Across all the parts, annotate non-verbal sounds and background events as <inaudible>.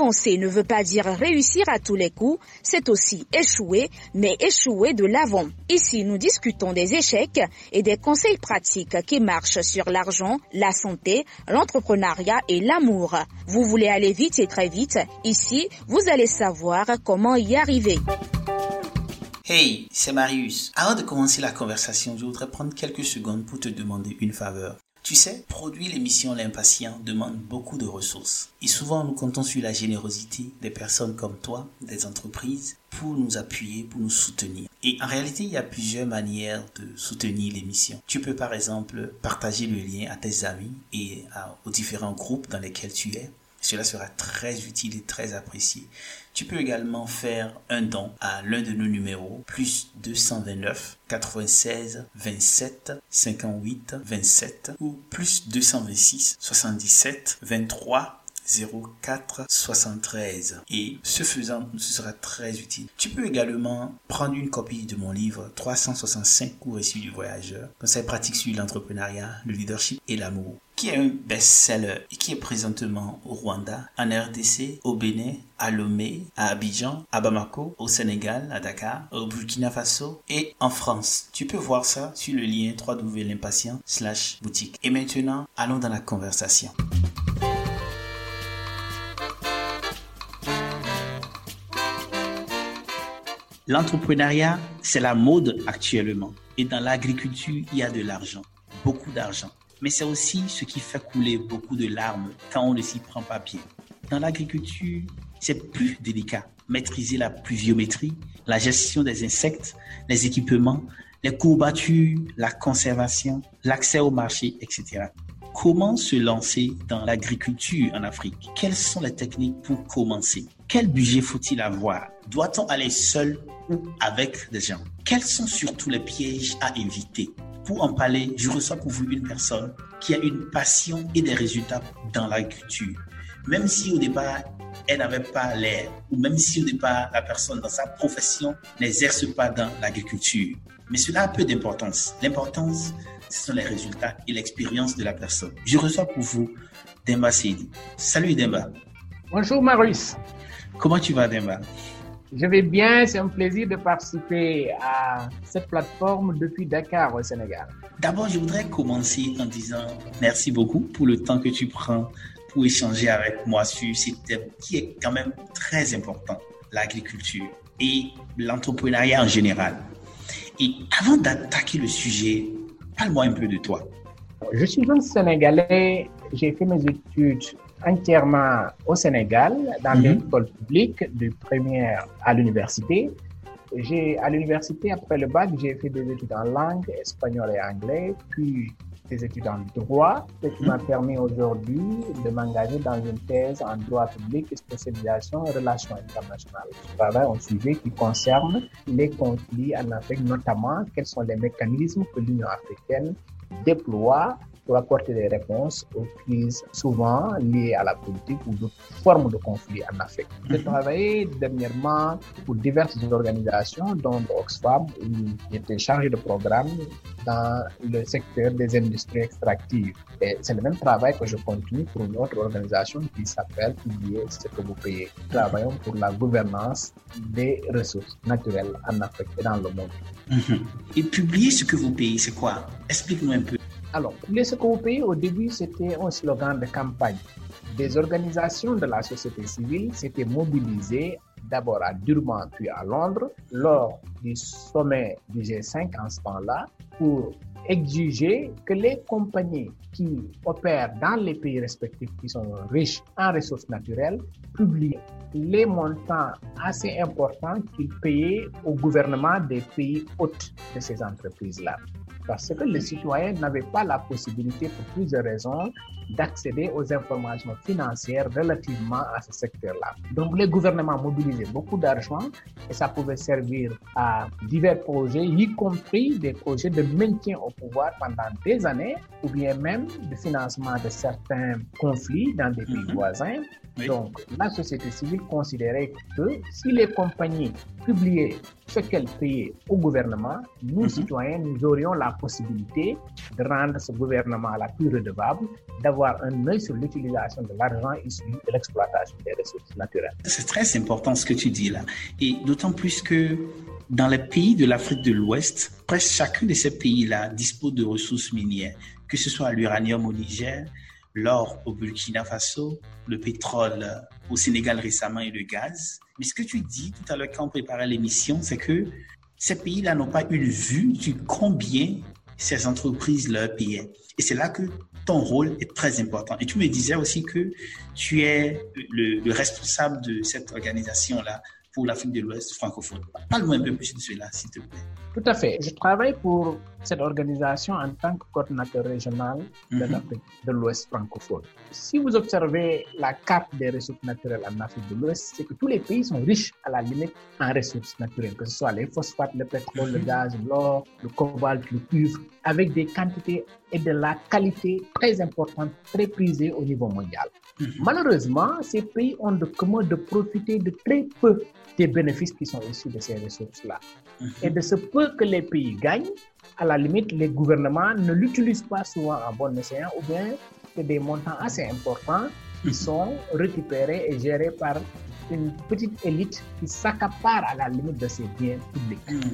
Avancer ne veut pas dire réussir à tous les coups, c'est aussi échouer, mais échouer de l'avant. Ici, nous discutons des échecs et des conseils pratiques qui marchent sur l'argent, la santé, l'entrepreneuriat et l'amour. Vous voulez aller vite et très vite, ici, vous allez savoir comment y arriver. Hey, c'est Marius. Avant de commencer la conversation, je voudrais prendre quelques secondes pour te demander une faveur. Tu sais, produire l'émission L'Impatient demande beaucoup de ressources. Et souvent, nous comptons sur la générosité des personnes comme toi, des entreprises, pour nous appuyer, pour nous soutenir. Et en réalité, il y a plusieurs manières de soutenir l'émission. Tu peux par exemple partager le lien à tes amis et aux différents groupes dans lesquels tu es. Cela sera très utile et très apprécié. Tu peux également faire un don à l'un de nos numéros, plus 229 96 27 58 27 ou plus 226 77 23 04 73 et ce faisant ce sera très utile. Tu peux également prendre une copie de mon livre 365 cours issus du voyageur, conseils pratiques sur l'entrepreneuriat, le leadership et l'amour qui est un best-seller et qui est présentement au Rwanda, en RDC, au Bénin, à Lomé, à Abidjan, à Bamako, au Sénégal, à Dakar, au Burkina Faso et en France. Tu peux voir ça sur le lien www.l'impatient slash boutique. Et maintenant, allons dans la conversation. L'entrepreneuriat, c'est la mode actuellement. Et dans l'agriculture, il y a de l'argent, beaucoup d'argent. Mais c'est aussi ce qui fait couler beaucoup de larmes quand on ne s'y prend pas bien. Dans l'agriculture, c'est plus délicat. Maîtriser la pluviométrie, la gestion des insectes, les équipements, les courbatures, la conservation, l'accès au marché, etc. Comment se lancer dans l'agriculture en Afrique? Quelles sont les techniques pour commencer? Quel budget faut-il avoir? Doit-on aller seul ou avec des gens? Quels sont surtout les pièges à éviter? Pour en parler, je reçois pour vous une personne qui a une passion et des résultats dans l'agriculture. Même si au départ, elle n'avait pas l'air, ou même si au départ, la personne dans sa profession n'exerce pas dans l'agriculture. Mais cela a peu d'importance. L'importance, ce sont les résultats et l'expérience de la personne. Je reçois pour vous Demba Seydi. Salut Demba. Bonjour Marius. Comment tu vas Demba? Je vais bien, c'est un plaisir de participer à cette plateforme depuis Dakar au Sénégal. D'abord, je voudrais commencer en disant merci beaucoup pour le temps que tu prends pour échanger avec moi sur ce thème qui est quand même très important, l'agriculture et l'entrepreneuriat en général. Et avant d'attaquer le sujet, Parle-moi un peu de toi. Je suis un Sénégalais. J'ai fait mes études entièrement au Sénégal, dans mm l'école publique, de première à l'université. J'ai, à l'université, après le bac, j'ai fait des études en langue, espagnol et anglais, puis des études en droit, ce qui m'a permis aujourd'hui de m'engager dans une thèse en droit public et spécialisation en relations internationales. Je travaille un sujet qui concerne les conflits en Afrique, notamment quels sont les mécanismes que l'Union africaine déploie pour apporter des réponses aux crises souvent liées à la politique ou d'autres formes de conflits en Afrique. J'ai mhm. travaillé dernièrement pour diverses organisations, dont Oxfam, où j'étais chargé de programme dans le secteur des industries extractives. Et c'est le même travail que je continue pour une autre organisation qui s'appelle Publier ce que vous payez. Nous travaillons pour la gouvernance des ressources naturelles en Afrique et dans le monde. Mhm. Et publier ce que vous payez, c'est quoi? Explique-nous un peu. Alors, les Pays, au début, c'était un slogan de campagne. Des organisations de la société civile s'étaient mobilisées d'abord à Durban puis à Londres lors du sommet du G5 en ce temps-là pour exiger que les compagnies qui opèrent dans les pays respectifs qui sont riches en ressources naturelles publient les montants assez importants qu'ils payaient au gouvernement des pays hôtes de ces entreprises-là parce que les citoyens n'avaient pas la possibilité, pour plusieurs raisons, d'accéder aux informations financières relativement à ce secteur-là. Donc les gouvernements mobilisaient beaucoup d'argent et ça pouvait servir à divers projets, y compris des projets de maintien au pouvoir pendant des années ou bien même de financement de certains conflits dans des pays mhm. voisins. Donc, la société civile considérait que si les compagnies publiaient ce qu'elles payaient au gouvernement, nous, mhm. citoyens, nous aurions la possibilité de rendre ce gouvernement la plus redevable, d'avoir un œil sur l'utilisation de l'argent issu de l'exploitation des ressources naturelles. C'est très important ce que tu dis là. Et d'autant plus que dans les pays de l'Afrique de l'Ouest, presque chacun de ces pays-là dispose de ressources minières, que ce soit l'uranium au Niger, l'or au Burkina Faso, le pétrole au Sénégal récemment et le gaz. Mais ce que tu dis tout à l'heure quand on préparait l'émission, c'est que ces pays-là n'ont pas une vue du combien ces entreprises leur payaient. Et c'est là que ton rôle est très important. Et tu me disais aussi que tu es le, responsable de cette organisation-là pour l'Afrique de l'Ouest francophone. Parle-moi un peu plus de cela, s'il te plaît. Tout à fait. Je travaille pour cette organisation en tant que coordinateur régional de mhm. l'Afrique de l'Ouest francophone. Si vous observez la carte des ressources naturelles en Afrique de l'Ouest, c'est que tous les pays sont riches à la limite en ressources naturelles, que ce soit les phosphates, le pétrole, le mhm. gaz, l'or, le cobalt, le cuivre, avec des quantités et de la qualité très importantes, très prisées au niveau mondial. Mhm. Malheureusement, ces pays ont de commun de profiter de très peu des bénéfices qui sont issus de ces ressources-là. Et de ce peu que les pays gagnent, à la limite, les gouvernements ne l'utilisent pas souvent en bon escient ou bien que des montants assez importants qui sont récupérés et gérés par une petite élite qui s'accapare à la limite de ces biens publics.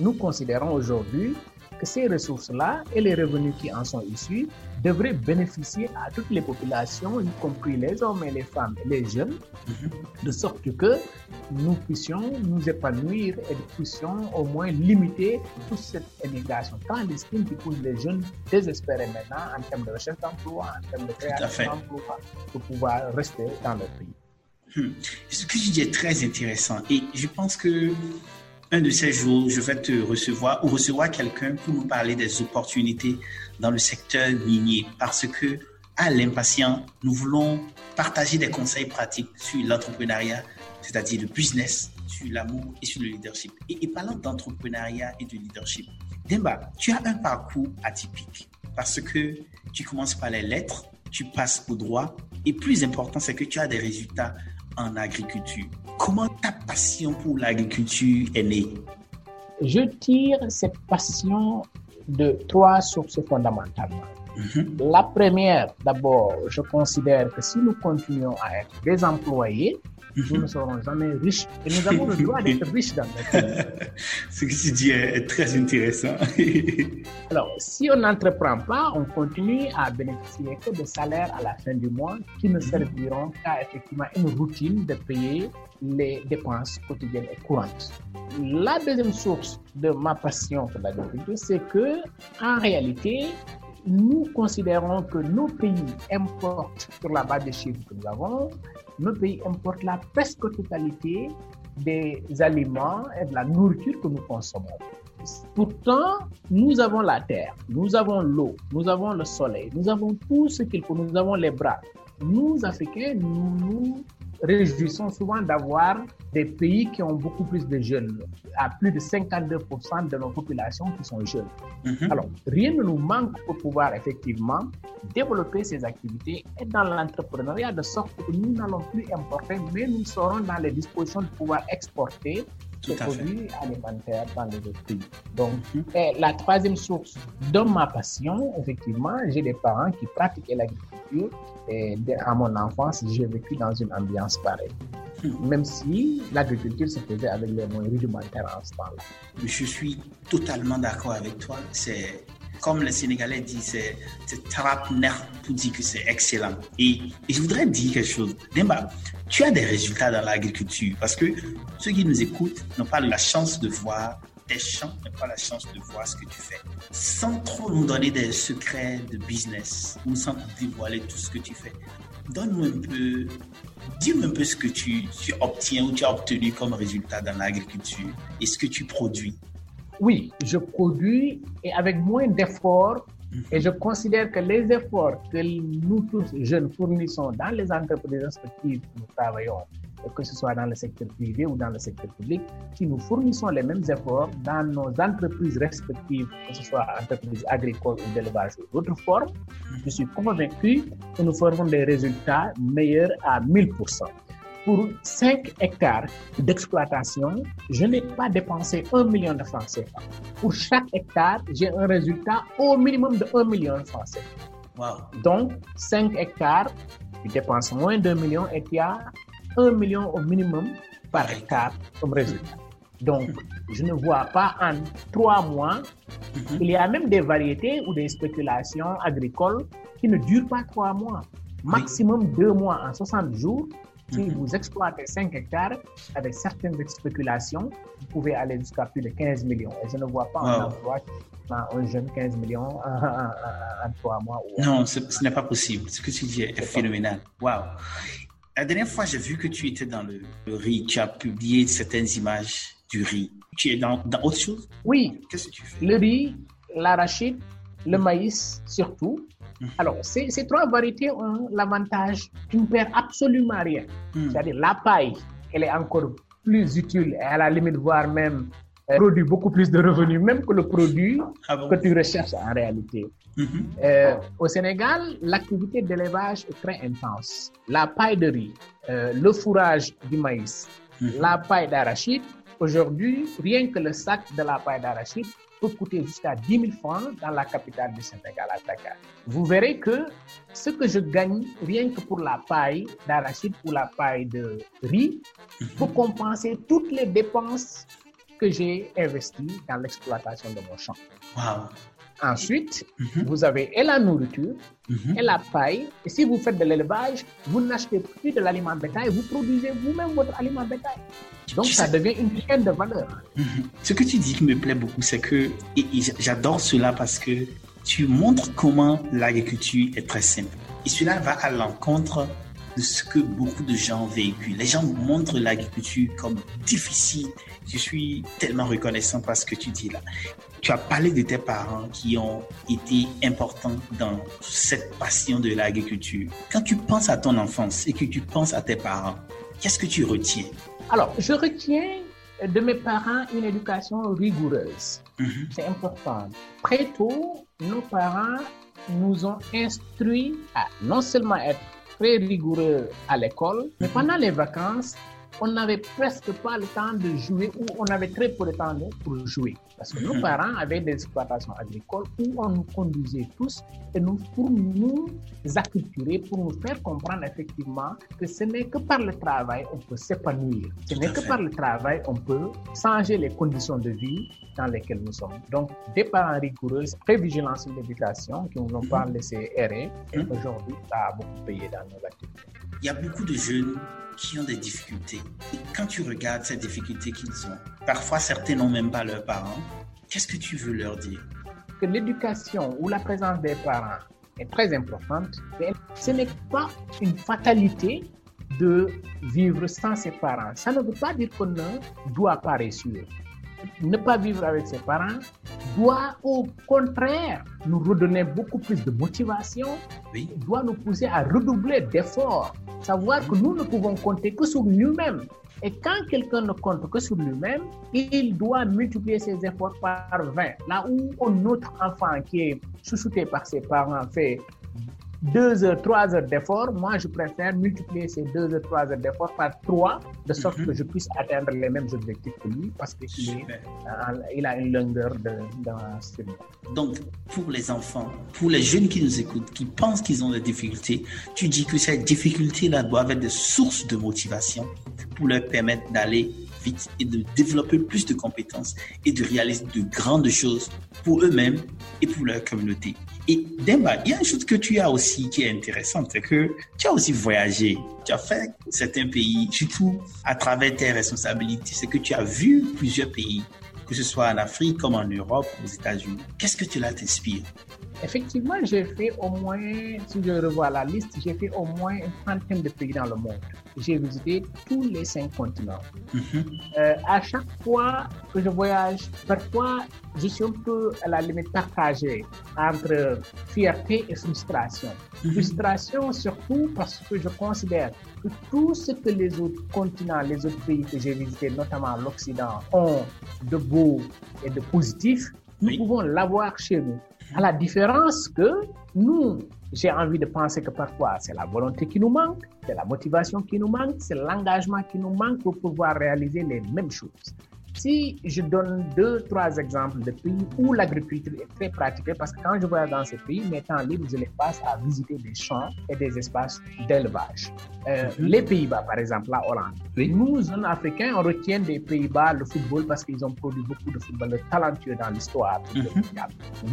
Nous considérons aujourd'hui que ces ressources-là et les revenus qui en sont issus devraient bénéficier à toutes les populations, y compris les hommes et les femmes et les jeunes, mhm. de sorte que nous puissions nous épanouir et nous puissions au moins limiter toute cette émigration clandestine qui pousse les jeunes désespérés maintenant en termes de recherche d'emploi, en termes de création d'emploi, pour pouvoir rester dans leur pays. Hmm. Ce que tu dis est très intéressant et je pense que un de ces jours, je vais te recevoir ou recevoir quelqu'un pour nous parler des opportunités dans le secteur minier parce que à l'impatient, nous voulons partager des conseils pratiques sur l'entrepreneuriat, c'est-à-dire le business, sur l'amour et sur le leadership. Et, parlant d'entrepreneuriat et de leadership, Demba, tu as un parcours atypique parce que tu commences par les lettres, tu passes au droit et plus important, c'est que tu as des résultats en agriculture. Comment ta passion pour l'agriculture est née? Je tire cette passion de trois sources fondamentalement. Mhm. La première, d'abord, je considère que si nous continuons à être des employés, nous ne serons jamais riches. Et nous avons le <laughs> droit d'être riches dans notre pays. <laughs> Ce que tu dis est très intéressant. <laughs> Alors, si on n'entreprend pas, on continue à bénéficier que de salaires à la fin du mois qui ne serviront qu'à effectivement une routine de payer les dépenses quotidiennes et courantes. La deuxième source de ma passion pour l'agriculture, c'est que, en réalité, nous considérons que nos pays importent, sur la base des chiffres que nous avons, nos pays importent la presque totalité des aliments et de la nourriture que nous consommons. Pourtant, nous avons la terre, nous avons l'eau, nous avons le soleil, nous avons tout ce qu'il faut, nous avons les bras. Nous, Africains, nous nous réjouissons souvent d'avoir des pays qui ont beaucoup plus de jeunes, à plus de 52% de nos populations qui sont jeunes. Mhm. Alors, rien ne nous manque pour pouvoir effectivement développer ces activités et dans l'entrepreneuriat de sorte que nous n'allons plus importer, mais nous serons dans les dispositions de pouvoir exporter ces produits alimentaires dans les autres pays. Donc, la troisième source de ma passion, effectivement, j'ai des parents qui pratiquent l'agriculture et à mon enfance, j'ai vécu dans une ambiance pareille. Hmm. Même si l'agriculture se faisait avec les moyens rudimentaires en ce temps-là. Je suis totalement d'accord avec toi. C'est comme les Sénégalais disent, c'est trapner pour dire que c'est excellent. Et, je voudrais dire quelque chose. Demba, tu as des résultats dans l'agriculture parce que ceux qui nous écoutent n'ont pas la chance de voir tes champs, n'ont pas la chance de voir ce que tu fais. Sans trop nous donner des secrets de business ou sans dévoiler tout ce que tu fais, donne-nous un peu, dis-moi un peu ce que tu, tu obtiens ou tu as obtenu comme résultat dans l'agriculture et ce que tu produis. Oui, je produis et avec moins d'efforts Mhm. Et je considère que les efforts que nous tous jeunes fournissons dans les entreprises respectives où nous travaillons, que ce soit dans le secteur privé ou dans le secteur public, si nous fournissons les mêmes efforts dans nos entreprises respectives, que ce soit entreprises agricoles ou d'élevage ou d'autres formes, je suis convaincu que nous ferons des résultats meilleurs à 1000% pour 5 hectares d'exploitation, je n'ai pas dépensé 1 million de francs CFA. Pour chaque hectare, j'ai un résultat au minimum de 1 million de francs CFA. Donc, 5 hectares, tu dépenses moins d'un million et tu as 1 million au minimum par hectare comme résultat. Donc, je ne vois pas en 3 mois, mhm. il y a même des variétés ou des spéculations agricoles qui ne durent pas 3 mois. Maximum 2 mois en 60 jours, si mhm. vous exploitez 5 hectares avec certaines spéculations, vous pouvez aller jusqu'à plus de 15 millions. Et je ne vois pas un emploi un jeune 15 millions <laughs> en, 3 mois. non, ce, n'est pas possible. Ce que tu dis est, phénoménal. Waouh! La dernière fois, j'ai vu que tu étais dans le, riz. Tu as publié certaines images du riz. Tu es dans, dans autre chose? Oui. Qu'est-ce que tu fais? Le riz, l'arachide, le maïs surtout. Mhm. Alors, ces, ces, trois variétés ont l'avantage tu ne perds absolument rien. Mhm. C'est-à-dire la paille, elle est encore plus utile et à la limite, voire même euh, produit beaucoup plus de revenus, même que le produit ah que tu recherches en réalité. Mhm. Euh, au Sénégal, l'activité d'élevage est très intense. La paille de riz, euh, le fourrage du maïs, la paille d'arachide. Aujourd'hui, rien que le sac de la paille d'arachide peut coûter jusqu'à 10 000 francs dans la capitale du Sénégal, à Dakar. Vous verrez que ce que je gagne rien que pour la paille d'arachide ou la paille de riz peut mhm. compenser toutes les dépenses que j'ai investies dans l'exploitation de mon champ. Wow. Ensuite, mhm. vous avez et la nourriture mhm. et la paille. Et si vous faites de l'élevage, vous n'achetez plus de l'aliment bétail, vous produisez vous-même votre aliment bétail. Donc, ça devient une chaîne de valeur. Mhm. Ce que tu dis qui me plaît beaucoup, c'est que j'adore cela parce que tu montres comment l'agriculture est très simple. Et cela va à l'encontre de ce que beaucoup de gens véhiculent. Les gens montrent l'agriculture comme difficile. Je suis tellement reconnaissant parce que tu dis là. Tu as parlé de tes parents qui ont été importants dans cette passion de l'agriculture. Quand tu penses à ton enfance et que tu penses à tes parents, qu'est-ce que tu retiens? Alors, je retiens de mes parents une éducation rigoureuse. Mhm. C'est important. Très tôt, nos parents nous ont instruits à non seulement être très rigoureux à l'école, mais pendant les vacances, on n'avait presque pas le temps de jouer ou on avait très peu de temps pour jouer. Parce que nos mhm. parents avaient des exploitations agricoles où on nous conduisait tous et nous, pour nous acculturer, pour nous faire comprendre effectivement que ce n'est que par le travail on peut s'épanouir. Ce n'est que par le travail on peut changer les conditions de vie dans lesquelles nous sommes. Donc, des parents rigoureux, très vigilants sur l'éducation, qui ne nous ont pas mhm. laissé errer. Mhm. aujourd'hui, ça a beaucoup payé dans nos activités. Il y a beaucoup de jeunes qui ont des difficultés. Et quand tu regardes ces difficultés qu'ils ont, parfois certains n'ont même pas leurs parents. Qu'est-ce que tu veux leur dire? Que l'éducation ou la présence des parents est très importante, mais ce n'est pas une fatalité de vivre sans ses parents. Ça ne veut pas dire qu'on ne doit pas réussir ne pas vivre avec ses parents doit au contraire nous redonner beaucoup plus de motivation, oui. doit nous pousser à redoubler d'efforts, savoir que nous ne pouvons compter que sur nous-mêmes. Et quand quelqu'un ne compte que sur lui-même, il doit multiplier ses efforts par 20. Là où un autre enfant qui est chouchouté par ses parents fait deux heures, trois heures d'effort, moi je préfère multiplier ces deux heures, trois heures d'effort par trois, de sorte mhm. que je puisse atteindre les mêmes objectifs que lui, parce qu'il il a une longueur de, de Donc, pour les enfants, pour les jeunes qui nous écoutent, qui pensent qu'ils ont des difficultés, tu dis que ces difficultés-là doivent être des sources de motivation pour leur permettre d'aller vite et de développer plus de compétences et de réaliser de grandes choses pour eux-mêmes et pour leur communauté. Et Demba, il y a une chose que tu as aussi qui est intéressante, c'est que tu as aussi voyagé. Tu as fait certains pays, surtout à travers tes responsabilités. C'est que tu as vu plusieurs pays, que ce soit en Afrique comme en Europe, aux États-Unis. Qu'est-ce que cela t'inspire? Effectivement, j'ai fait au moins, si je revois la liste, j'ai fait au moins une trentaine de pays dans le monde. J'ai visité tous les cinq continents. Euh, à chaque fois que je voyage, parfois, je suis un peu à la limite partagée entre fierté et frustration. Mhm. Frustration surtout parce que je considère que tout ce que les autres continents, les autres pays que j'ai visités, notamment l'Occident, ont de beau et de positif, nous Oui. pouvons l'avoir chez nous. À la différence que nous, j'ai envie de penser que parfois c'est la volonté qui nous manque, c'est la motivation qui nous manque, c'est l'engagement qui nous manque pour pouvoir réaliser les mêmes choses. Si je donne deux, trois exemples de pays où l'agriculture est très pratiquée, parce que quand je voyage dans ces pays, mes temps libres, je les passe à visiter des champs et des espaces d'élevage. Euh, Mhm. Les Pays-Bas, par exemple, la Hollande. Oui. Nous, jeunes Africains, on retient des Pays-Bas le football parce qu'ils ont produit beaucoup de footballeurs talentueux dans l'histoire. Mhm.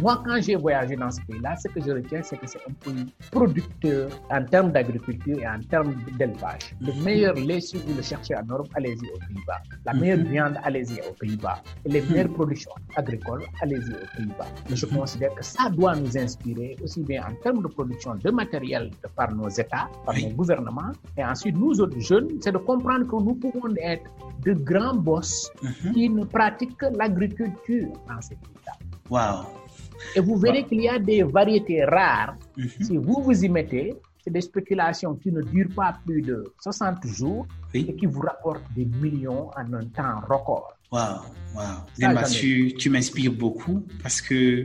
Moi, quand j'ai voyagé dans ce pays-là, ce que je retiens, c'est que c'est un pays producteur en termes d'agriculture et en termes d'élevage. Le Mhm. meilleur lait, si vous le cherchez en Europe, allez-y aux Pays-Bas. La meilleure viande, allez-y aux Pays-Bas. Et les Mhm. meilleures productions agricoles, allez-y aux Pays-Bas. Mais je Mhm. considère que ça doit nous inspirer aussi bien en termes de production de matériel de par nos États, par Oui. nos gouvernements. Et ensuite, nous autres jeunes, c'est de comprendre que nous pouvons être de grands boss Mhm. qui ne pratiquent que l'agriculture dans ces pays-là. Wow. Et vous verrez qu'il y a des variétés rares. Mhm. Si vous vous y mettez, c'est des spéculations qui ne durent pas plus de 60 jours et qui vous rapportent des millions en un temps record. Ai. tu, tu m'inspires beaucoup parce que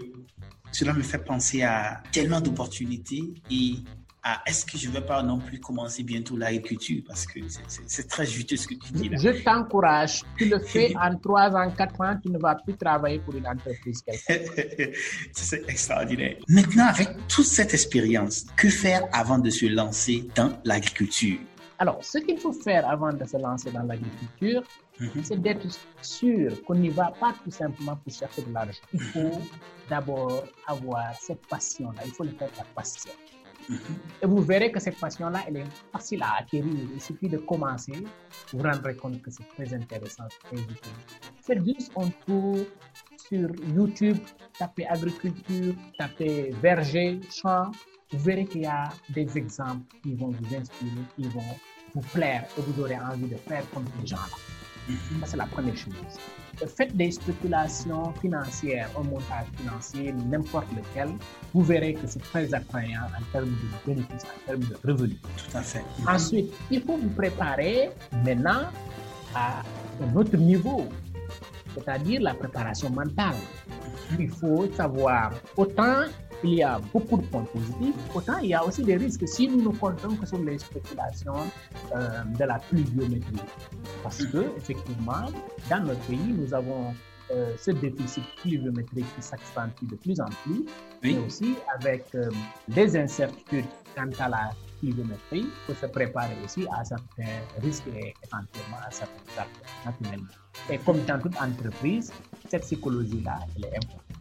cela me fait penser à tellement d'opportunités et est-ce que je ne vais pas non plus commencer bientôt l'agriculture? Parce que c'est- très juteux ce que tu dis là. Je t'encourage. Tu le fais <laughs> en 3 ans, 4 ans, tu ne vas plus travailler pour une entreprise c'est <laughs> extraordinaire. Maintenant, avec toute cette expérience, que faire avant de se lancer dans l'agriculture? Alors, ce qu'il faut faire avant de se lancer dans l'agriculture, Mhm. c'est d'être sûr qu'on n'y va pas tout simplement pour chercher de l'argent. Il faut d'abord avoir cette passion-là. Il faut le faire par passion. Et vous verrez que cette passion-là, elle est facile à acquérir. Il suffit de commencer. Vous vous rendrez compte que c'est très intéressant, très utile. Faites juste un tour sur YouTube, tapez agriculture, tapez verger, champ. Vous verrez qu'il y a des exemples qui vont vous inspirer, qui vont vous plaire et vous aurez envie de faire comme ces gens-là. Ça, c'est la première chose. Faites des spéculations financières, un montage financier, n'importe lequel. Vous verrez que c'est très attrayant en termes de bénéfices, en termes de revenus. Tout à fait. Ensuite, il faut vous préparer maintenant à un autre niveau, c'est-à-dire la préparation mentale. Il faut savoir, autant il y a beaucoup de points positifs, autant il y a aussi des risques si nous ne comptons que sur les spéculations euh, de la pluviométrie. Parce que, effectivement, dans notre pays, nous avons euh, ce déficit pluviométrique qui s'accentue de plus en plus, Oui. mais aussi avec euh, des incertitudes quant à la pluviométrie, faut se préparer aussi à certains risques et éventuellement à certains actes naturellement. Et comme dans toute entreprise, cette psychologie-là, elle est importante.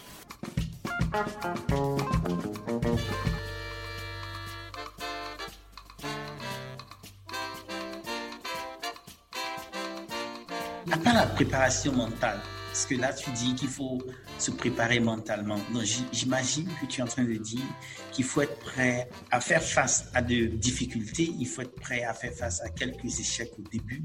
À part la préparation mentale, parce que là tu dis qu'il faut se préparer mentalement. Donc j'imagine que tu es en train de dire qu'il faut être prêt à faire face à de difficultés, il faut être prêt à faire face à quelques échecs au début,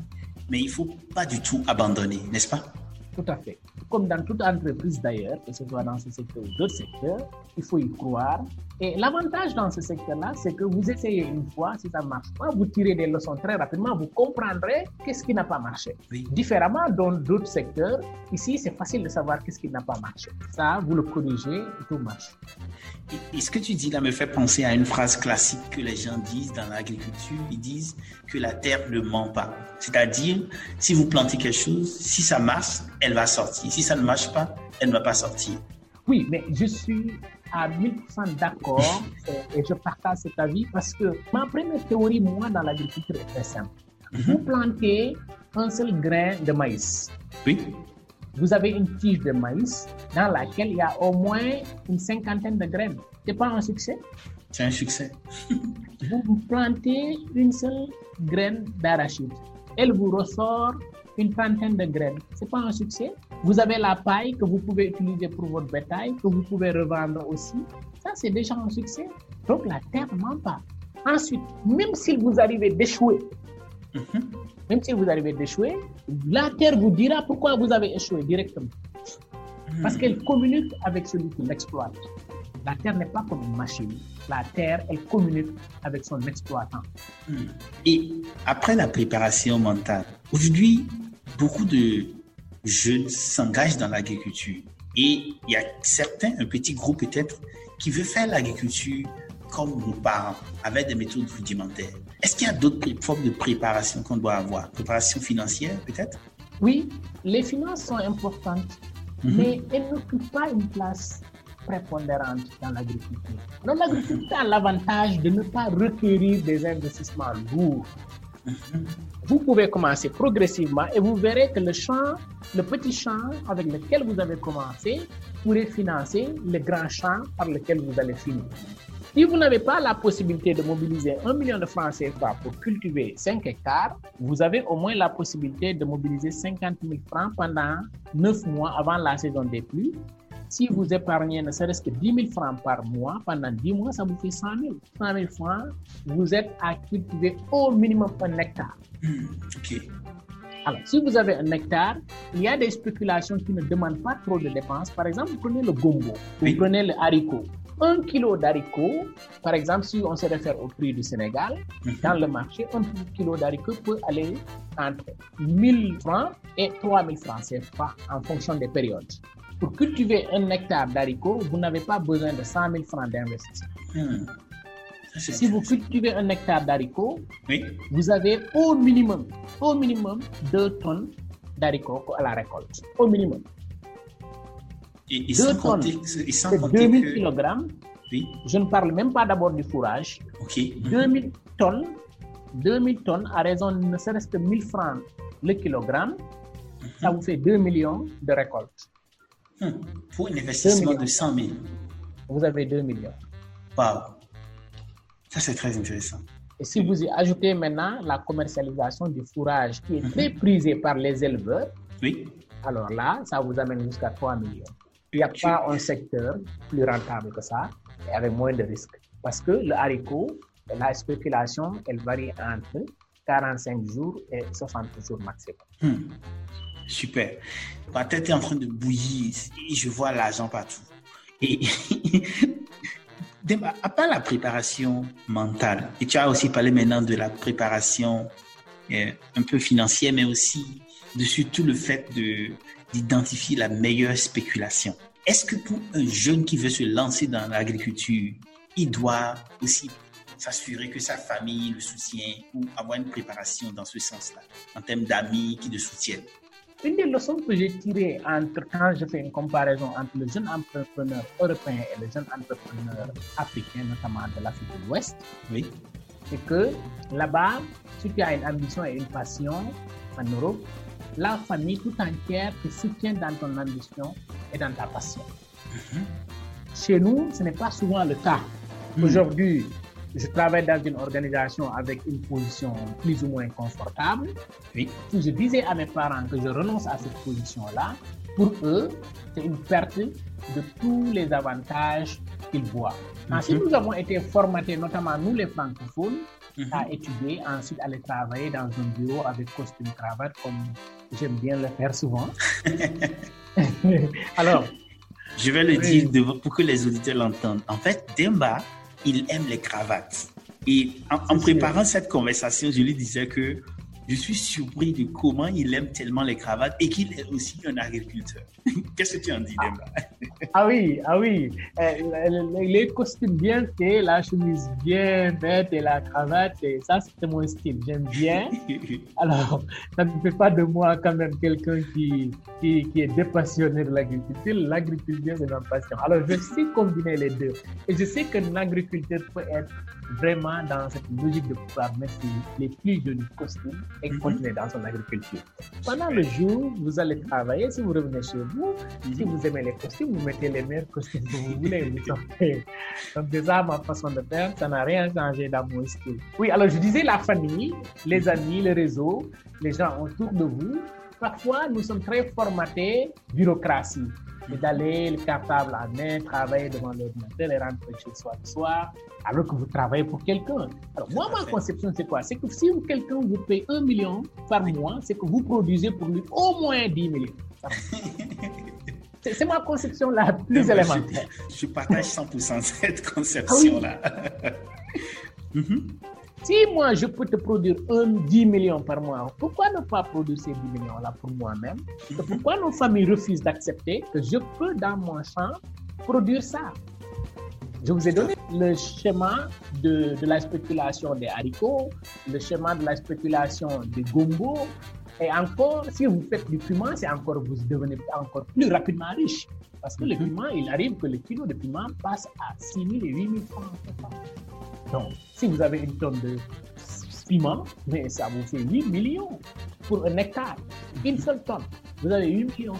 mais il faut pas du tout abandonner, n'est-ce pas? Tout à fait. comme dans toute entreprise d'ailleurs, que ce soit dans ce secteur ou d'autres secteurs, il faut y croire. Et l'avantage dans ce secteur-là, c'est que vous essayez une fois, si ça ne marche pas, vous tirez des leçons très rapidement, vous comprendrez qu'est-ce qui n'a pas marché. Différemment dans d'autres secteurs, ici, c'est facile de savoir qu'est-ce qui n'a pas marché. Ça, vous le corrigez et tout marche. Et ce que tu dis là me fait penser à une phrase classique que les gens disent dans l'agriculture. Ils disent que la terre ne ment pas. C'est-à-dire, si vous plantez quelque chose, si ça marche, elle va sortir. Si ça ne marche pas, elle ne va pas sortir. Oui, mais je suis à 1000% d'accord et je partage cet avis parce que ma première théorie, moi, dans l'agriculture est très simple. Mhm. Vous plantez un seul grain de maïs. Oui. Vous avez une tige de maïs dans laquelle il y a au moins une cinquantaine de graines. C'est pas un succès? C'est un succès. <laughs> vous plantez une seule graine d'arachide. Elle vous ressort une trentaine de graines. C'est pas un succès? Vous avez la paille que vous pouvez utiliser pour votre bétail, que vous pouvez revendre aussi. Ça, c'est déjà un succès. Donc, la terre ne ment pas. Ensuite, même si vous arrivez d'échouer, mhm. même si vous arrivez d'échouer, la terre vous dira pourquoi vous avez échoué directement. Mhm. Parce qu'elle communique avec celui qui l'exploite. La terre n'est pas comme une machine. La terre, elle communique avec son exploitant. Mhm. Et après la préparation mentale, aujourd'hui, beaucoup de jeunes s'engagent dans l'agriculture. Et il y a certains, un petit groupe peut-être, qui veut faire l'agriculture comme nos parents, avec des méthodes rudimentaires. Est-ce qu'il y a d'autres formes de préparation qu'on doit avoir? Préparation financière peut-être? Oui, les finances sont importantes, mhm. mais elles n'occupent pas une place prépondérante dans l'agriculture. L'agriculture a l'avantage de ne pas requérir des investissements lourds. Vous pouvez commencer progressivement et vous verrez que le champ, le petit champ avec lequel vous avez commencé pourrait financer le grand champ par lequel vous allez finir. Si vous n'avez pas la possibilité de mobiliser un million de francs CFA pour cultiver 5 hectares, vous avez au moins la possibilité de mobiliser 50 000 francs pendant 9 mois avant la saison des pluies si vous épargnez ne serait-ce que 10 000 francs par mois, pendant 10 mois, ça vous fait 100 000. 100 000 francs, vous êtes à cultiver au minimum un hectare. Hmm, Alors, si vous avez un hectare, il y a des spéculations qui ne demandent pas trop de dépenses. Par exemple, vous prenez le gombo, vous prenez le haricot. Un kilo d'haricot, par exemple, si on se réfère au prix du Sénégal, mhm. dans le marché, un kilo d'haricot peut aller entre 1000 francs et 3000 francs CFA en fonction des périodes. Pour cultiver un hectare d'haricots, vous n'avez pas besoin de 100 000 francs d'investissement. Hmm. Si vous cultivez un hectare d'haricots, vous avez au minimum, au minimum 2 tonnes d'haricots à la récolte. Au minimum. Et, 2 tonnes, c'est 2000 kg. Je ne parle même pas d'abord du fourrage. 2000 tonnes, 2000 tonnes à raison de ne serait-ce que 1000 francs le kilogramme, ça mhm. vous fait 2 millions de récoltes. Hmm. Pour un investissement de 100 000. Vous avez 2 millions. Waouh. Ça, c'est très intéressant. Et si vous y ajoutez maintenant la commercialisation du fourrage qui est mhm. très prisé par les éleveurs, oui. alors là, ça vous amène jusqu'à 3 millions. Il n'y a pas un secteur plus rentable que ça et avec moins de risques. Parce que le haricot, la spéculation, elle varie entre 45 jours et 60 jours maximum. Hmm. Super. Ma tête est en train de bouillir et je vois l'argent partout. Et <laughs> à part la préparation mentale, et tu as aussi parlé maintenant de la préparation euh, un peu financière, mais aussi de surtout le fait de d'identifier la meilleure spéculation. Est-ce que pour un jeune qui veut se lancer dans l'agriculture, il doit aussi s'assurer que sa famille le soutient ou avoir une préparation dans ce sens-là, en termes d'amis qui le soutiennent? Une des leçons que j'ai tirées entre quand je fais une comparaison entre le jeune entrepreneur européen et le jeune entrepreneur africain, notamment de l'Afrique de l'Ouest, oui. c'est que là-bas, si tu as une ambition et une passion en Europe, la famille tout entière te soutient dans ton ambition et dans ta passion. Mhm. Chez nous, ce n'est pas souvent le cas. Mhm. Aujourd'hui, je travaille dans une organisation avec une position plus ou moins confortable. Oui. Si je disais à mes parents que je renonce à cette position-là, pour eux, c'est une perte de tous les avantages qu'ils voient. Ensuite, nous avons été formatés, notamment nous les francophones, à étudier, ensuite aller travailler dans un bureau avec costume cravate, comme j'aime bien le faire souvent. <laughs> Alors, je vais le dire pour que les auditeurs l'entendent. En fait, Demba, il aime les cravates. Et en, préparant cette conversation, je lui disais que je suis surpris de comment il aime tellement les cravates et qu'il est aussi un agriculteur. <laughs> Qu'est-ce que tu en dis, Demba Ah oui, ah oui. Euh, les costumes bien faits, la chemise bien faite et la cravate, ça, c'est mon style. J'aime bien. <laughs> Alors, ça ne fait pas de moi quand même quelqu'un qui, qui, qui, est dépassionné de l'agriculture. L'agriculture, c'est ma passion. Alors, je sais combiner les deux. Et je sais qu'un agriculteur peut être vraiment dans cette logique de pouvoir mettre les plus jolis costumes et mhm. continuer dans son agriculture. Pendant le jour, vous allez travailler. Si vous revenez chez vous, si vous aimez les costumes, vous mettez les meilleurs costumes que vous voulez. Vous sortez. Donc, déjà, ma façon de faire, ça n'a rien changé dans mon style. Oui, alors je disais la famille, les amis, le réseau, les gens autour de vous. Parfois, nous sommes très formatés bureaucratie d'aller le cartable à main, travailler devant l'ordinateur et rentrer chez soi le soir, alors que vous travaillez pour quelqu'un. Alors, moi, ma conception, c'est quoi? C'est que si quelqu'un vous paye un million par mois, c'est que vous produisez pour lui au moins 10 millions. <laughs> C'est ma conception la plus élémentaire. Je, partage 100% cette conception-là. Ah <laughs> mhm. Si moi, je peux te produire un 10 millions par mois, pourquoi ne pas produire ces 10 millions-là pour moi-même? Pourquoi nos familles refusent d'accepter que je peux, dans mon champ, produire ça? Je vous ai donné le schéma de, de, la spéculation des haricots, le schéma de la spéculation des gombo. Et encore, si vous faites du piment, c'est encore, vous devenez encore plus rapidement riche. Parce que le mhm. piment, il arrive que le kilo de piment passe à 6 000 et 8 000 francs. Donc, si vous avez une tonne de piment, mais ça vous fait 8 millions pour un hectare. Une seule tonne. Vous avez 8 millions.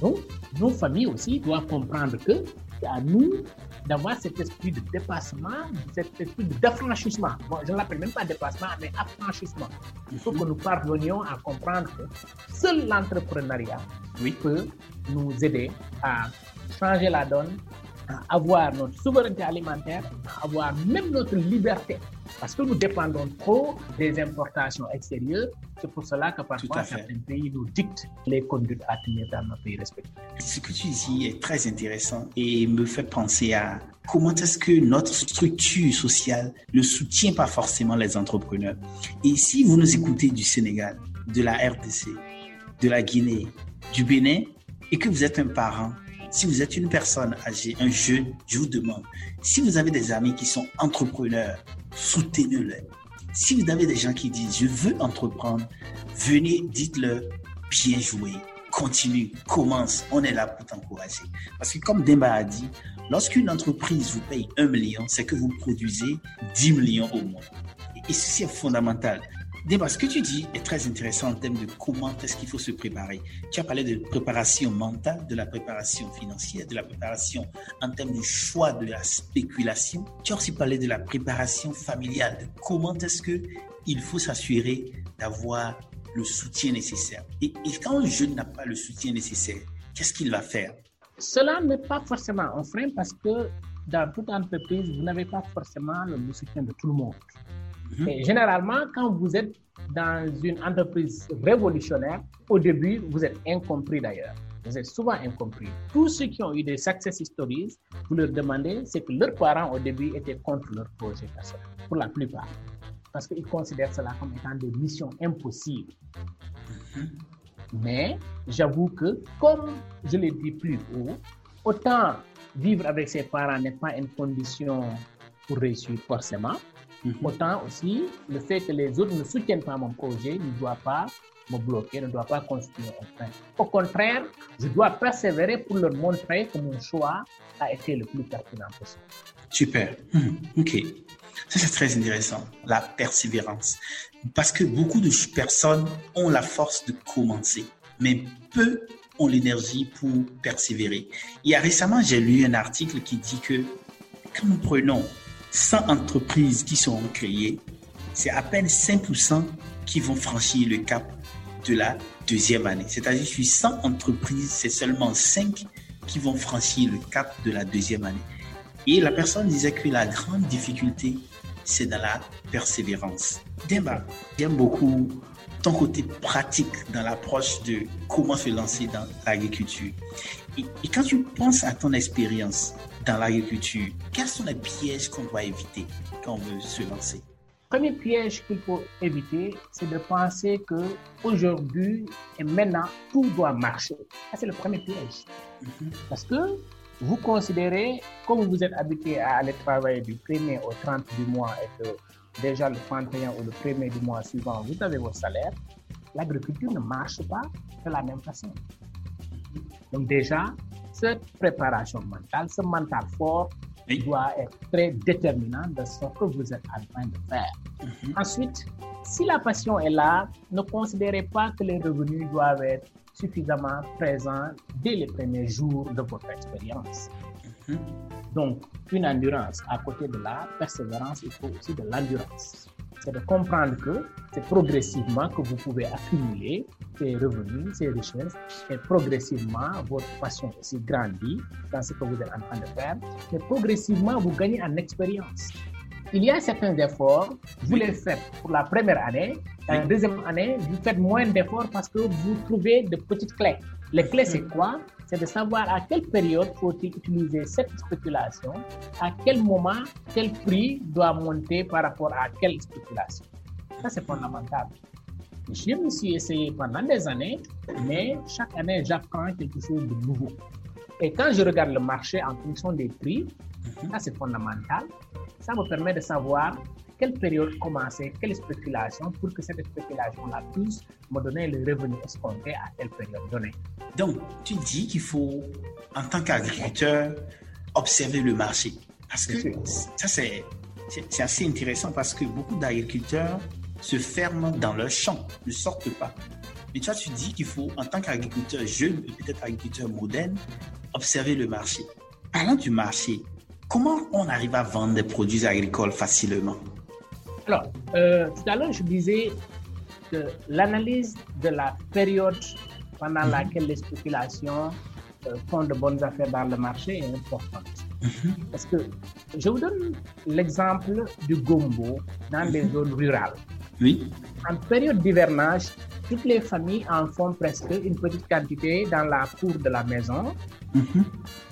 Donc, nos familles aussi doivent comprendre que c'est à nous d'avoir cet esprit de dépassement, cet esprit d'affranchissement. Bon, je ne l'appelle même pas dépassement, mais affranchissement. Il faut que nous parvenions à comprendre que seul l'entrepreneuriat peut nous aider à changer la donne avoir notre souveraineté alimentaire, avoir même notre liberté. Parce que nous dépendons trop des importations extérieures. C'est pour cela que parfois certains pays nous dictent les conduites à tenir dans nos pays respectifs. Ce que tu dis est très intéressant et me fait penser à comment est-ce que notre structure sociale ne soutient pas forcément les entrepreneurs. Et si vous nous écoutez du Sénégal, de la RDC, de la Guinée, du Bénin, et que vous êtes un parent si vous êtes une personne âgée, un jeune, je vous demande, si vous avez des amis qui sont entrepreneurs, soutenez-les. Si vous avez des gens qui disent, je veux entreprendre, venez, dites-leur, bien joué, continue, commence, on est là pour t'encourager. Parce que comme Demba a dit, lorsqu'une entreprise vous paye un million, c'est que vous produisez 10 millions au moins. Et ceci est fondamental. Débat, ce que tu dis est très intéressant en termes de comment est-ce qu'il faut se préparer. Tu as parlé de préparation mentale, de la préparation financière, de la préparation en termes du choix de la spéculation. Tu as aussi parlé de la préparation familiale, de comment est-ce que il faut s'assurer d'avoir le soutien nécessaire. Et, quand un jeune n'a pas le soutien nécessaire, qu'est-ce qu'il va faire? Cela n'est pas forcément un frein parce que dans toute entreprise, vous n'avez pas forcément le soutien de tout le monde. Mhm. généralement, quand vous êtes dans une entreprise révolutionnaire, au début, vous êtes incompris d'ailleurs. Vous êtes souvent incompris. Tous ceux qui ont eu des success stories, vous leur demandez, c'est que leurs parents au début étaient contre leur projet personnel, pour la plupart. Parce qu'ils considèrent cela comme étant des missions impossibles. Mhm. Mais j'avoue que, comme je l'ai dit plus haut, autant vivre avec ses parents n'est pas une condition pour réussir forcément, Mhm. Autant aussi, le fait que les autres ne soutiennent pas mon projet ne doit pas me bloquer, ne doit pas constituer un frein. Au contraire, je dois persévérer pour leur montrer que mon choix a été le plus pertinent possible. Super. Hmm, ok. Ça, c'est très intéressant. La persévérance. Parce que beaucoup de personnes ont la force de commencer, mais peu ont l'énergie pour persévérer. Il y a récemment, j'ai lu un article qui dit que quand nous prenons 100 entreprises qui seront créées, c'est à peine 5% qui vont franchir le cap de la deuxième année. C'est-à-dire, sur 100 entreprises, c'est seulement 5 qui vont franchir le cap de la deuxième année. Et la personne disait que la grande difficulté, c'est dans la persévérance. Demba, j'aime beaucoup ton côté pratique dans l'approche de comment se lancer dans l'agriculture. Et, quand tu penses à ton expérience dans l'agriculture, quels sont les pièges qu'on doit éviter quand on veut se lancer? Premier piège qu'il faut éviter, c'est de penser que aujourd'hui et maintenant tout doit marcher. Ça c'est le premier piège. Mhm. Parce que vous considérez, comme vous êtes habitué à aller travailler du 1er au 30 du mois et que déjà le 31 ou le 1er du mois suivant, vous avez votre salaire, l'agriculture ne marche pas de la même façon. Donc déjà, cette préparation mentale, ce mental fort, doit être très déterminant de ce que vous êtes en train de faire. Mhm. Ensuite, si la passion est là, ne considérez pas que les revenus doivent être suffisamment présents dès les premiers jours de votre expérience. Mhm. Donc, une endurance. À côté de la persévérance, il faut aussi de l'endurance. C'est de comprendre que c'est progressivement que vous pouvez accumuler ces revenus, ces richesses, et progressivement, votre passion aussi grandit dans ce que vous êtes en train de faire, et progressivement, vous gagnez en expérience. Il y a certains efforts, vous les faites pour la première année, la deuxième année, vous faites moins d'efforts parce que vous trouvez de petites clés. Les clés, c'est quoi? C'est de savoir à quelle période faut-il utiliser cette spéculation, à quel moment, quel prix doit monter par rapport à quelle spéculation. Ça, c'est fondamental. Je me suis essayé pendant des années, mais chaque année, j'apprends quelque chose de nouveau. Et quand je regarde le marché en fonction des prix, ça c'est fondamental. Ça me permet de savoir quelle période commencer, quelle spéculation pour que cette spéculation-là puisse me donner le revenu escompté à telle période donnée. Donc, tu dis qu'il faut, en tant qu'agriculteur, observer le marché. Parce que ça, c'est assez intéressant parce que beaucoup d'agriculteurs se ferment dans leur champ, ne sortent pas. Mais toi, tu dis qu'il faut, en tant qu'agriculteur jeune et peut-être agriculteur moderne, observer le marché. Parlant du marché, comment on arrive à vendre des produits agricoles facilement? Alors, euh, tout à l'heure, je disais que l'analyse de la période pendant mhm. laquelle les spéculations euh, font de bonnes affaires dans le marché est importante. Mhm. Parce que je vous donne l'exemple du gombo dans les mhm. zones rurales. Oui. En période d'hivernage, toutes les familles en font presque une petite quantité dans la cour de la maison.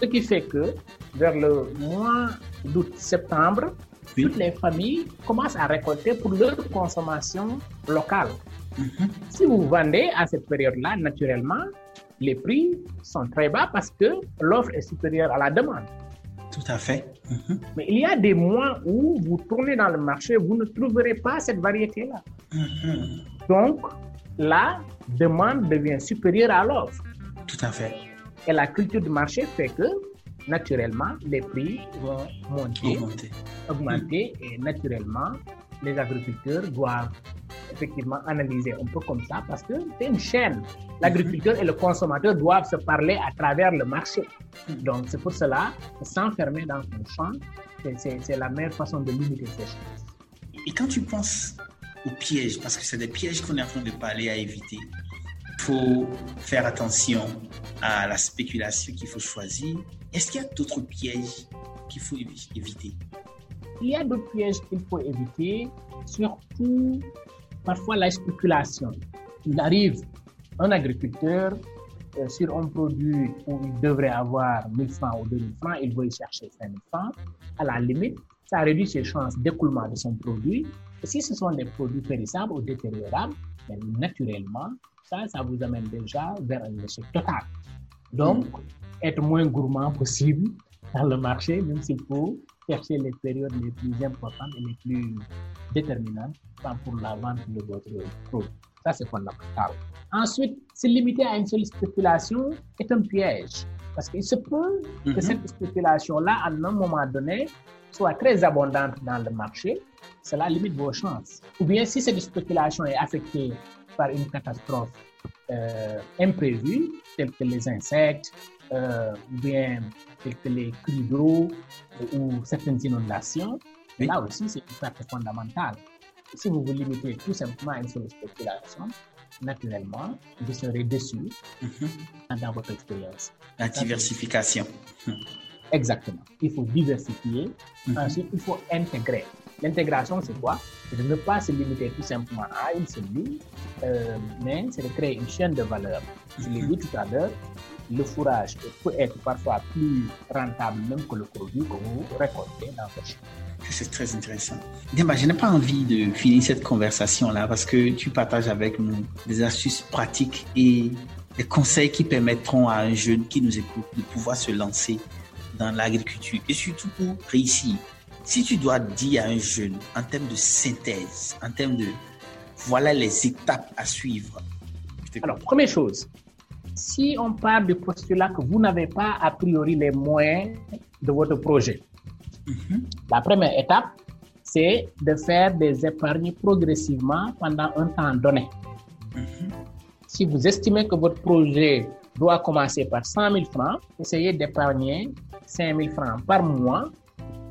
Ce qui fait que vers le mois d'août-septembre, toutes les familles commencent à récolter pour leur consommation locale. Mhm. Si vous vendez à cette période-là, naturellement, les prix sont très bas parce que l'offre est supérieure à la demande. Tout à fait. Mhm. Mais il y a des mois où vous tournez dans le marché, vous ne trouverez pas cette variété-là. Mhm. Donc, la demande devient supérieure à l'offre. Tout à fait. Et la culture du marché fait que naturellement, les prix vont monter, augmenter, et naturellement, les agriculteurs doivent effectivement analyser un peu comme ça parce que c'est une chaîne. L'agriculteur et le consommateur doivent se parler à travers le marché. Donc, c'est pour cela s'enfermer dans son champ, c'est la meilleure façon de limiter ces choses. Et quand tu penses aux pièges, parce que c'est des pièges qu'on est en train de parler à éviter, il faut faire attention à la spéculation qu'il faut choisir. Est-ce qu'il y a d'autres pièges qu'il faut éviter? Il y a d'autres pièges qu'il faut éviter, surtout parfois la spéculation. Il arrive un agriculteur euh, sur un produit où il devrait avoir 1000 francs ou 2000 francs, il va y chercher 5000 francs. À la limite, ça réduit ses chances d'écoulement de son produit. Et si ce sont des produits périssables ou détériorables, ben, naturellement, ça, ça vous amène déjà vers un échec total. Donc, être moins gourmand possible dans le marché, même s'il faut chercher les périodes les plus importantes et les plus déterminantes pour la vente de votre produit. Ça, c'est fondamental. Ensuite, se limiter à une seule spéculation est un piège. Parce qu'il se peut que mhm. cette spéculation-là, à un moment donné, soit très abondante dans le marché. Cela limite vos chances. Ou bien, si cette spéculation est affectée par une catastrophe euh, imprévue, telle que les insectes, euh, ou bien telles que les crues d'eau ou certaines inondations, Là aussi, c'est une perte fondamentale. Si vous vous limitez tout simplement à une seule spéculation, naturellement, vous serez déçu Mhm. dans votre expérience. La diversification. <laughs> Exactement. Il faut diversifier. Mhm. Ensuite, il faut intégrer. L'intégration, c'est quoi? C'est de ne pas se limiter tout simplement à une seule ligne, euh, mais c'est de créer une chaîne de valeur. Je l'ai dit tout à l'heure, le fourrage peut être parfois plus rentable même que le produit que vous récoltez dans votre. C'est très intéressant. Demba, je n'ai pas envie de finir cette conversation-là parce que tu partages avec nous des astuces pratiques et des conseils qui permettront à un jeune qui nous écoute de pouvoir se lancer dans l'agriculture et surtout pour réussir. Si tu dois dire à un jeune en termes de synthèse, en termes de voilà les étapes à suivre. Alors, première chose, si on part du postulat que vous n'avez pas a priori les moyens de votre projet, Mhm. la première étape, c'est de faire des épargnes progressivement pendant un temps donné. Mhm. Si vous estimez que votre projet doit commencer par 100 000 francs, essayez d'épargner 5 000 francs par mois.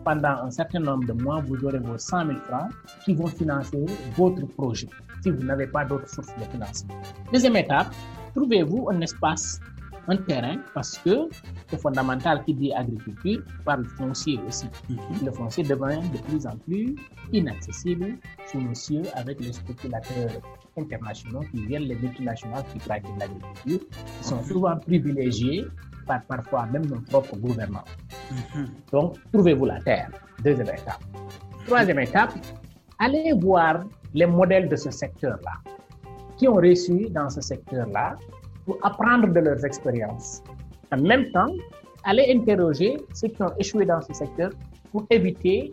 Pendant un certain nombre de mois, vous aurez vos 100 000 francs qui vont financer votre projet si vous n'avez pas d'autres sources de financement. Deuxième étape, trouvez-vous un espace, un terrain, parce que c'est fondamental qui dit agriculture parle foncier aussi. Mhm. Le foncier devient de plus en plus inaccessible sous nos cieux avec les spéculateurs internationaux qui viennent, les multinationales qui pratiquent l'agriculture, qui sont souvent privilégiés par parfois même nos propres gouvernements. Mhm. Donc, trouvez-vous la terre? Deuxième étape. Troisième étape, allez voir les modèles de ce secteur-là, qui ont réussi dans ce secteur-là, pour apprendre de leurs expériences. En même temps, allez interroger ceux qui ont échoué dans ce secteur pour éviter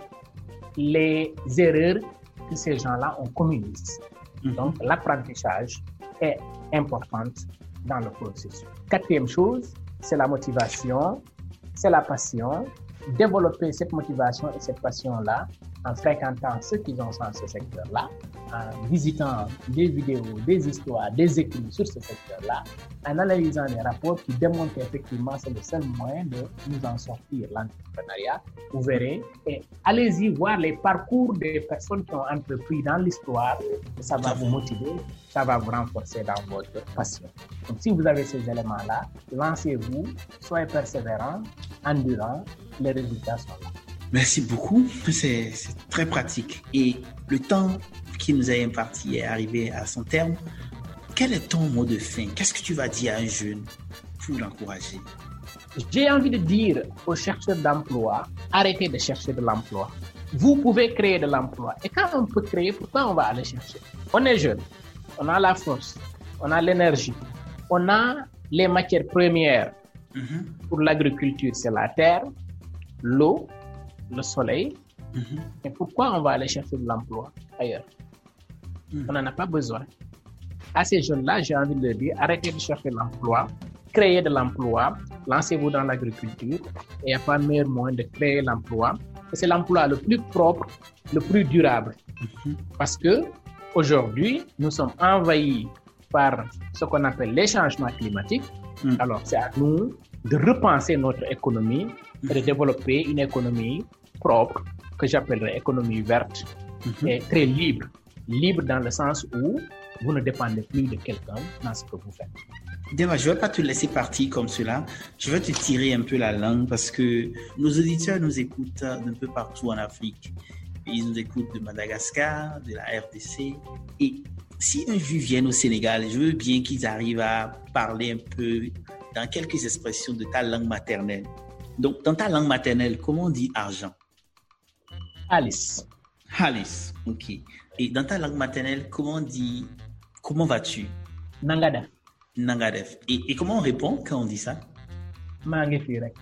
les erreurs que ces gens-là ont commises. Mhm. Donc, l'apprentissage est importante dans le processus. Quatrième chose, c'est la motivation, c'est la passion. Développer cette motivation et cette passion-là en fréquentant ceux qui sont dans ce secteur-là, en visitant des vidéos, des histoires, des écrits sur ce secteur-là, en analysant des rapports qui démontrent qu'effectivement c'est le seul moyen de nous en sortir, l'entrepreneuriat. Vous verrez, et allez-y voir les parcours des personnes qui ont entrepris dans l'histoire, ça va vous motiver, ça va vous renforcer dans votre passion. Donc si vous avez ces éléments-là, lancez-vous, soyez persévérant, endurant, les résultats sont là. Merci beaucoup. C'est très pratique. Et le temps qui nous est imparti est arrivé à son terme. Quel est ton mot de fin? Qu'est-ce que tu vas dire à un jeune pour l'encourager? J'ai envie de dire aux chercheurs d'emploi, arrêtez de chercher de l'emploi. Vous pouvez créer de l'emploi. Et quand on peut créer, pourquoi on va aller chercher? On est jeune, on a la force, on a l'énergie, on a les matières premières. Mhm, Pour l'agriculture, c'est la terre, l'eau, le soleil. mhm, Et pourquoi on va aller chercher de l'emploi ailleurs? On n'en a pas besoin. À ces jeunes-là, j'ai envie de leur dire, arrêtez de chercher l'emploi, créez de l'emploi, lancez-vous dans l'agriculture. Et il n'y a pas meilleur moyen de créer l'emploi. C'est l'emploi le plus propre, le plus durable. Parce que aujourd'hui, nous sommes envahis par ce qu'on appelle les changements climatiques. Mm. Alors, c'est à nous de repenser notre économie et de développer une économie propre que j'appellerais économie verte Mhm. et très libre. Libre dans le sens où vous ne dépendez plus de quelqu'un dans ce que vous faites. Dema, je ne vais pas te laisser partir comme cela. Je vais te tirer un peu la langue parce que nos auditeurs nous écoutent d'un peu partout en Afrique. Ils nous écoutent de Madagascar, de la RDC. Et si un juif vient au Sénégal, je veux bien qu'ils arrivent à parler un peu dans quelques expressions de ta langue maternelle. Donc, dans ta langue maternelle, comment on dit argent? Alice, Alice, ok. Et dans ta langue maternelle, comment on dit comment vas-tu? Nangada, Nangadef. Et, et comment on répond quand on dit ça? Mangi Firek,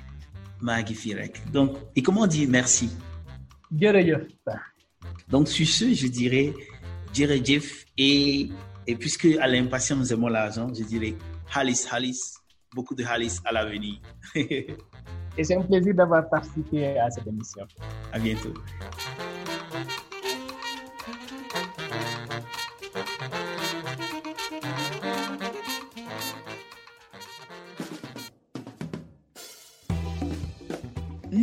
Maggie Firek. Donc, et comment on dit merci? Djerejef, Donc, sur ce, je dirais Jeff et, et puisque à l'impatient nous aimons l'argent, je dirais Halis, Halis, beaucoup de Halis à l'avenir. <laughs> Et c'est un plaisir d'avoir participé à cette émission. à bientôt.